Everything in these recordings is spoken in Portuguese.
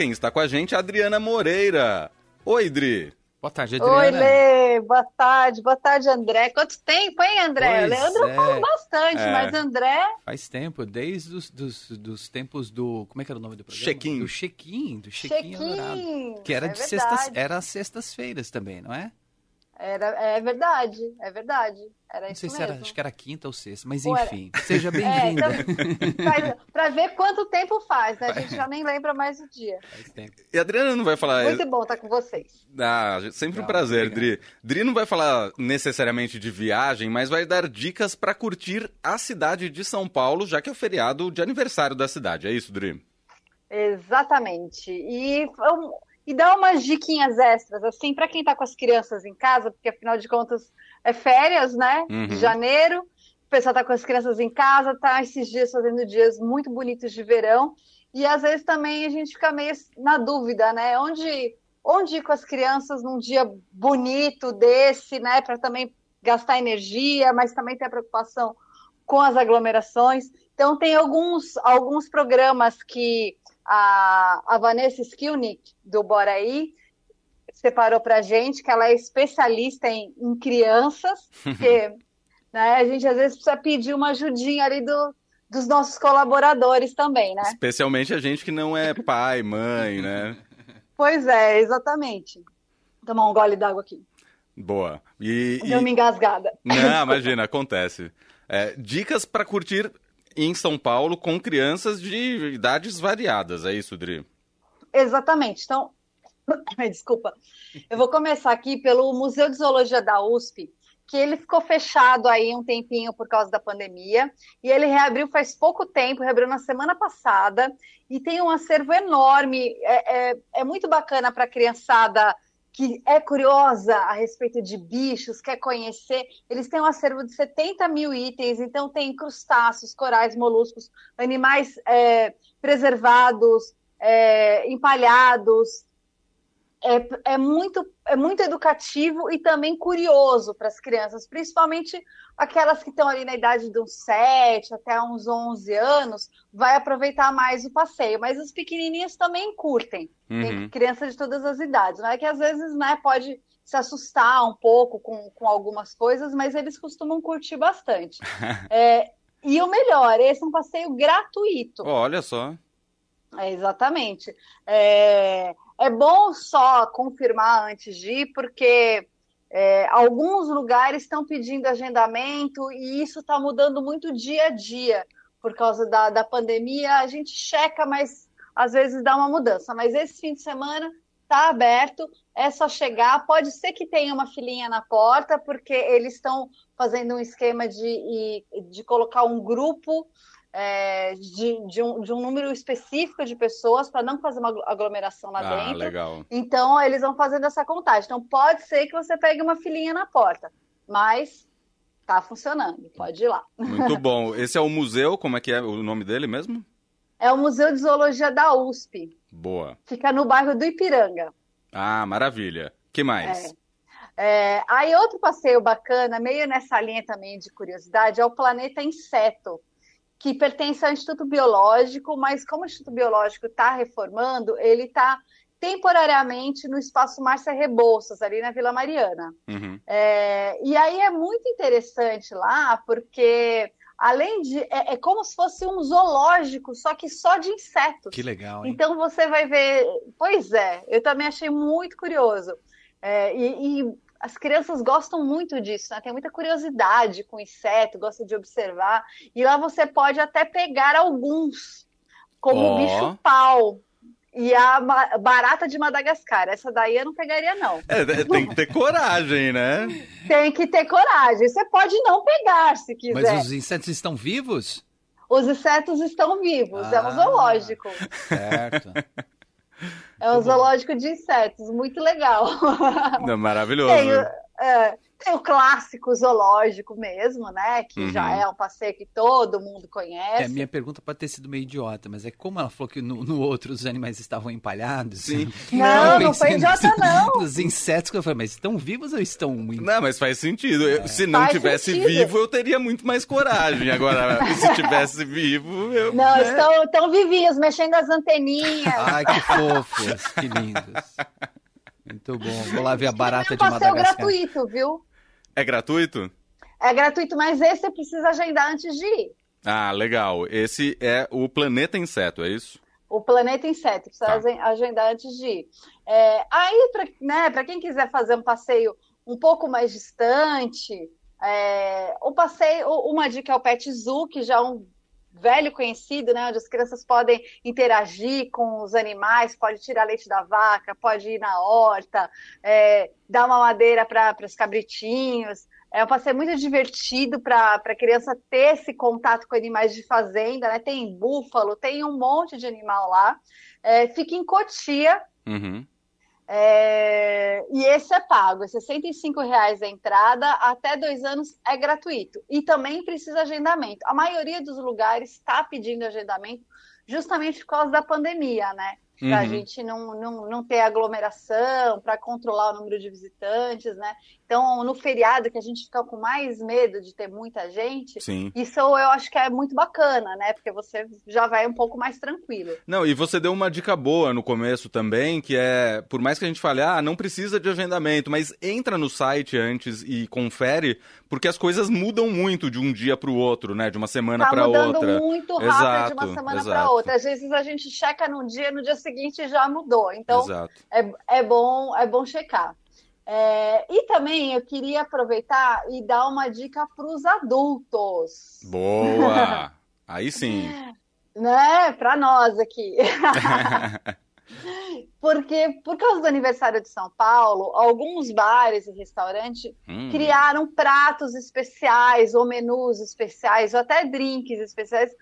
quem está com a gente é a Adriana Moreira. Oi, Dri. Boa tarde, Adriana. Oi, Lê. Boa tarde. Boa tarde, André. Quanto tempo, hein, André? Pois Leandro é. falou bastante, É. mas André... Faz tempo, desde os dos, dos tempos do. Como é que era o nome do programa? Check-in. Do check-in, do check-in adorado. Chequinho. Que era é de verdade. sextas, era sextas-feiras também, não é? Era, é verdade, é verdade. Era Não isso sei se mesmo. era, acho que era quinta ou sexta, mas Ou era- enfim. Seja É, bem-vinda. então, faz- pra ver quanto tempo faz, né? A gente já nem lembra mais o dia. Faz tempo. E a Adriana não vai falar. Muito bom estar com vocês. Ah, sempre um prazer, obrigado. Dri. Dri não vai falar necessariamente de viagem, mas vai dar dicas para curtir a cidade de São Paulo, já que é o feriado de aniversário da cidade. É isso, Dri? Exatamente. E, um, e dá umas diquinhas extras, assim, para quem tá com as crianças em casa, porque afinal de contas é férias, né? Uhum. De janeiro. O pessoal tá com as crianças em casa, tá esses dias fazendo dias muito bonitos de verão. E às vezes também a gente fica meio na dúvida, né? Onde, onde ir com as crianças num dia bonito desse, né? Para também gastar energia, mas também ter a preocupação com as aglomerações. Então, tem alguns, alguns programas que a, a Vanessa Skilnick, do Boraí, separou para a gente, que ela é especialista em, em crianças, porque né, a gente às vezes precisa pedir uma ajudinha ali do, dos nossos colaboradores também, né? Especialmente a gente que não é pai, mãe, né? Pois é, exatamente. Vou tomar um gole d'água aqui. Boa. E, e- Deu uma engasgada. Não, imagina, acontece. É, dicas para curtir em São Paulo com crianças de idades variadas, é isso, Dri? Exatamente. Então, desculpa. Eu vou começar aqui pelo Museu de Zoologia da USP, que ele ficou fechado aí um tempinho por causa da pandemia, e ele reabriu faz pouco tempo, reabriu na semana passada, e tem um acervo enorme. É, é, é muito bacana para a criançada que é curiosa a respeito de bichos, quer conhecer. Eles têm um acervo de 70 mil itens, então tem crustáceos, corais, moluscos, animais é, preservados, é, empalhados. É, é, muito, é muito educativo e também curioso para as crianças, principalmente aquelas que estão ali na idade de uns 7 até uns 11 anos, vai aproveitar mais o passeio, mas os pequenininhos também curtem. Tem Uhum. criança de todas as idades, né? Que às vezes né, pode se assustar um pouco com, com algumas coisas, mas eles costumam curtir bastante. É, e o melhor, esse é um passeio gratuito. Olha só. É, exatamente. É, é bom só confirmar antes de ir, porque é, alguns lugares estão pedindo agendamento e isso está mudando muito dia a dia por causa da, da pandemia. A gente checa, mas às vezes dá uma mudança. Mas esse fim de semana está aberto, é só chegar. Pode ser que tenha uma filinha na porta, porque eles estão fazendo um esquema de, de colocar um grupo é, de, de um, de um número específico de pessoas para não fazer uma aglomeração lá Ah, dentro. legal. Então, eles vão fazendo essa contagem. Então, pode ser que você pegue uma filinha na porta, mas tá funcionando, pode ir lá. Muito bom. Esse é o museu, como é que é o nome dele mesmo? É o Museu de Zoologia da USP, Boa. fica no bairro do Ipiranga. Ah, maravilha. que mais? É, aí, outro passeio bacana, meio nessa linha também de curiosidade, é o Planeta Inseto, que pertence ao Instituto Biológico, mas como o Instituto Biológico está reformando, ele está temporariamente no espaço Márcia Rebouças, ali na Vila Mariana. Uhum. É, e aí é muito interessante lá, porque além de. É, é como se fosse um zoológico, só que só de insetos. Que legal, hein? Então você vai ver. Pois é, eu também achei muito curioso. É, e, e as crianças gostam muito disso, né? Tem muita curiosidade com inseto, gosta de observar. E lá você pode até pegar alguns, como Ó. o bicho-pau. E a barata de Madagascar. Essa daí eu não pegaria, não. É, tem que ter coragem, né? Tem que ter coragem. Você pode não pegar se quiser. Mas os insetos estão vivos? Os insetos estão vivos. É um Ah. zoológico. Certo. É um zoológico de insetos. Muito legal. Não, maravilhoso. Tem, é, Tem o clássico zoológico mesmo, né? Que Uhum. já é um passeio que todo mundo conhece. É, minha pergunta pode ter sido meio idiota, mas é como ela falou que no, no outro os animais estavam empalhados. Sim. Não, não foi idiota, nos- não. Nos insetos que eu falei, mas estão vivos ou estão em- Não, mas faz sentido. Eu- se não Faz tivesse sentido. vivo, eu teria muito mais coragem. Agora, se tivesse vivo, eu. Não, né? estão, estão vivinhos, mexendo as anteninhas. Ai, que fofos, que lindos. Muito bom. Vou lá ver a barata é um de passeio Madagascar. gratuito, viu? É gratuito? É gratuito, mas esse você precisa agendar antes de ir. Ah, legal. Esse é o Planeta Inseto, é isso? O Planeta Inseto, precisa Tá. agen- agendar antes de ir. É, aí, para né, pra quem quiser fazer um passeio um pouco mais distante, é, o passeio, uma dica é o Pet Zoo, que já é um velho conhecido, né, onde as crianças podem interagir com os animais, pode tirar leite da vaca, pode ir na horta, é, dar uma madeira para os cabritinhos. É um passeio muito divertido para a criança ter esse contato com animais de fazenda, né? Tem búfalo, tem um monte de animal lá. É, fica em Cotia, Uhum. É, e esse é pago, é 65 reais a entrada, até dois anos é gratuito. E também precisa agendamento. A maioria dos lugares está pedindo agendamento justamente por causa da pandemia, né? Para a Uhum. gente não, não, não ter aglomeração, para controlar o número de visitantes, né? Então, no feriado, que a gente fica com mais medo de ter muita gente, Sim. isso eu acho que é muito bacana, né? Porque você já vai um pouco mais tranquilo. Não, e você deu uma dica boa no começo também, que é, por mais que a gente fale, ah, não precisa de agendamento, mas entra no site antes e confere, porque as coisas mudam muito de um dia para o outro, né? De uma semana Tá para mudando outra. muito rápido de Exato, uma semana para outra. Às vezes a gente checa num dia, no dia seguinte já mudou. Então Exato. é, é bom é bom checar. É, e também eu queria aproveitar e dar uma dica para os adultos, Boa! Aí sim. né? Para nós aqui. Porque por causa do aniversário de São Paulo, alguns bares e restaurantes Hum. criaram pratos especiais ou menus especiais ou até drinks especiais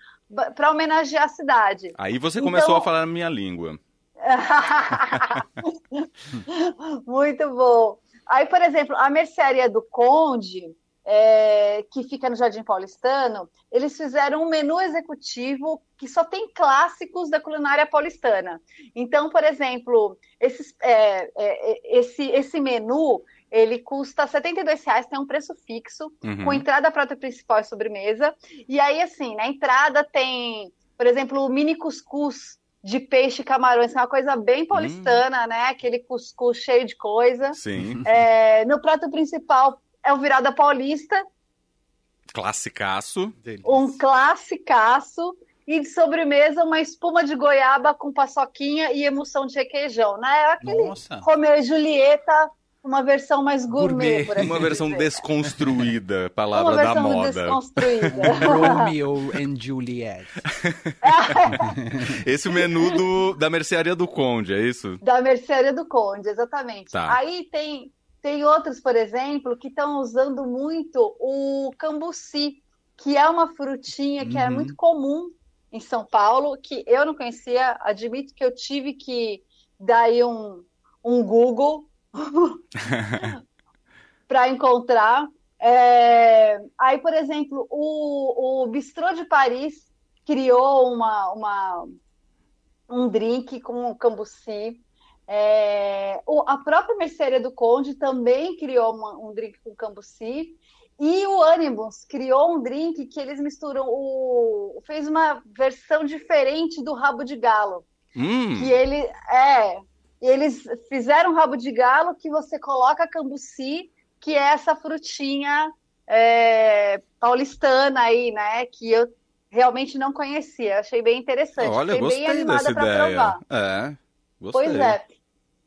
para homenagear a cidade. Aí você Então- começou a falar a minha língua. Muito bom. Aí, por exemplo, a mercearia do Conde, é, que fica no Jardim Paulistano, eles fizeram um menu executivo que só tem clássicos da culinária paulistana. Então, por exemplo, esses, é, é, esse, esse menu ele custa 72 reais, tem um preço fixo, Uhum. com entrada, prato principal e sobremesa. E aí, assim, na entrada tem, por exemplo, o mini cuscuz de peixe e camarões, que é uma coisa bem paulistana, né? Aquele cuscuz cheio de coisa. Sim. É, no prato principal é o virada paulista, Classicaço. um classicaço. E de sobremesa, uma espuma de goiaba com paçoquinha e emulsão de requeijão, né? Aquele Nossa. Romeu e Julieta, uma versão mais gourmet, Gourmet. por assim Uma versão dizer. desconstruída, palavra Uma da versão moda. desconstruída. Romeo and Juliet. Esse menu do, da mercearia do Conde, é isso? Da mercearia do Conde, exatamente. Tá. Aí tem, tem outros, por exemplo, que estão usando muito o cambuci, que é uma frutinha que é Uhum. muito comum em São Paulo, que eu não conhecia, admito que eu tive que dar aí um, um Google para encontrar. É, Aí, por exemplo, o, o Bistrô de Paris criou uma, uma, um drink com cambuci. É, a própria Mercearia do Conde também criou uma- um drink com cambuci. E o Animus criou um drink que eles misturam o fez uma versão diferente do rabo de galo, Hum, que ele é, eles fizeram um rabo de galo que você coloca cambuci, que é essa frutinha é, paulistana aí, né, que eu realmente não conhecia, achei bem interessante, olha, fiquei bem gostei animada dessa para provar. É, gostei. Pois é.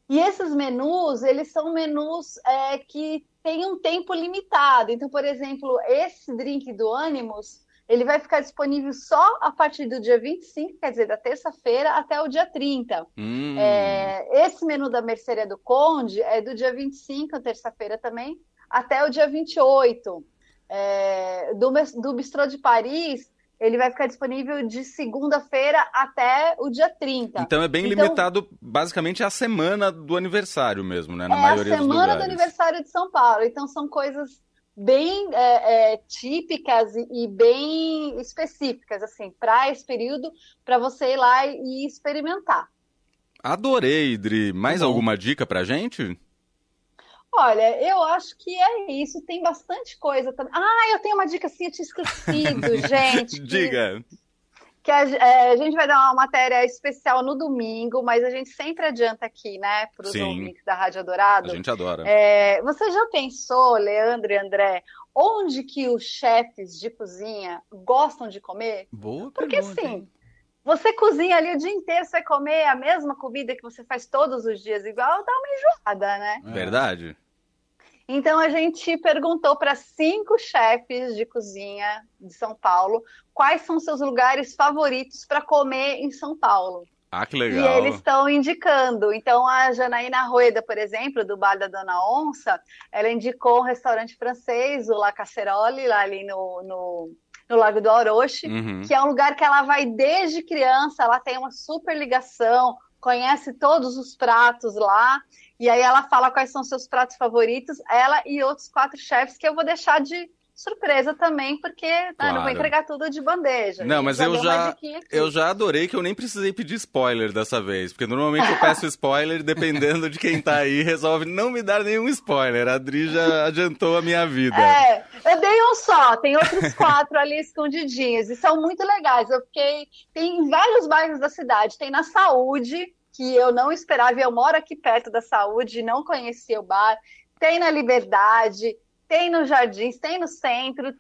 E esses menus, eles são menus é, que têm um tempo limitado. Então, por exemplo, esse drink do Animus, ele vai ficar disponível só a partir do dia 25, quer dizer, da terça-feira até o dia 30. Hum, É, esse menu da Mercearia do Conde é do dia 25, terça-feira também, até o dia 28. É, do, do Bistrô de Paris, ele vai ficar disponível de segunda-feira até o dia 30. Então é bem então, limitado, basicamente, à semana do aniversário mesmo, né? Na é maioria a semana do aniversário de São Paulo. Então são coisas bem é, é, típicas e, e, bem específicas, assim, para esse período, para você ir lá e, experimentar. Adorei, Idri. Mais alguma dica pra gente? Olha, eu acho que é isso. Tem bastante coisa também. Ah, eu tenho uma dica assim, eu tinha esquecido, gente. Diga. Que, a, é, a, gente vai dar uma matéria especial no domingo, mas a gente sempre adianta aqui, né, para os ouvintes da Rádio Adorado. A gente adora. É, você já pensou, Leandro e André, onde que os chefes de cozinha gostam de comer? Boa Porque pergunta, assim, hein? você cozinha ali o dia inteiro, você vai comer a mesma comida que você faz todos os dias igual, dá uma enjoada, né? Verdade. Então a gente perguntou para cinco chefes de cozinha de São Paulo quais são seus lugares favoritos para comer em São Paulo. Ah, que legal. E eles estão indicando. Então, a Janaína Rueda, por exemplo, do Bar da Dona Onça, ela indicou um restaurante francês, o La Casserole, lá ali no, no, no Lago do Orochi, Uhum. que é um lugar que ela vai desde criança, ela tem uma super ligação, conhece todos os pratos lá, e aí ela fala quais são seus pratos favoritos, ela e outros quatro chefes que eu vou deixar de surpresa também, porque né, não vou Claro. entregar tudo de bandeja. Não, mas eu já-. Eu já adorei que eu nem precisei pedir spoiler dessa vez, porque normalmente eu peço spoiler dependendo de quem tá aí, resolve não me dar nenhum spoiler. A Adri já adiantou a minha vida. É, eu dei um só, tem outros quatro ali escondidinhos, e são muito legais. Eu fiquei. Tem em vários bairros da cidade, tem na Saúde, que eu não esperava, e eu moro aqui perto da Saúde, não conhecia o bar, tem na Liberdade, tem nos Jardins, tem no centro.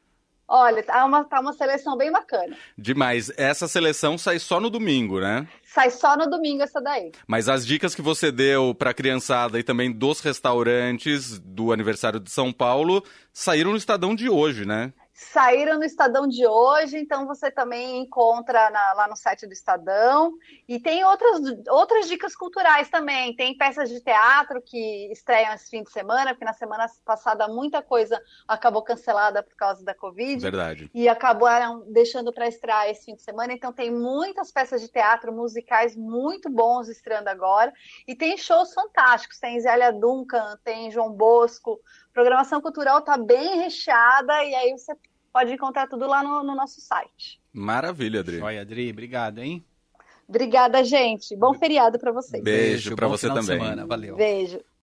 Olha, tá uma, tá uma seleção bem bacana. Demais. Essa seleção sai só no domingo, né? Sai só no domingo essa daí. Mas as dicas que você deu pra criançada e também dos restaurantes do aniversário de São Paulo saíram no Estadão de hoje, né? Saíram no Estadão de hoje, então você também encontra na- lá no site do Estadão. E tem outras, outras dicas culturais também. Tem peças de teatro que estreiam esse fim de semana, porque na semana passada muita coisa acabou cancelada por causa da Covid. Verdade. E acabaram deixando para estrear esse fim de semana. Então tem muitas peças de teatro musicais muito bons estreando agora. E tem shows fantásticos. Tem Zélia Duncan, tem João Bosco. Programação cultural está bem recheada e aí você pode encontrar tudo lá no, no nosso site. Maravilha, Adri. Joia, Adri, obrigado, hein? Obrigada, gente. Bom feriado para vocês. Beijo pra bom você também. semana, valeu. Beijo.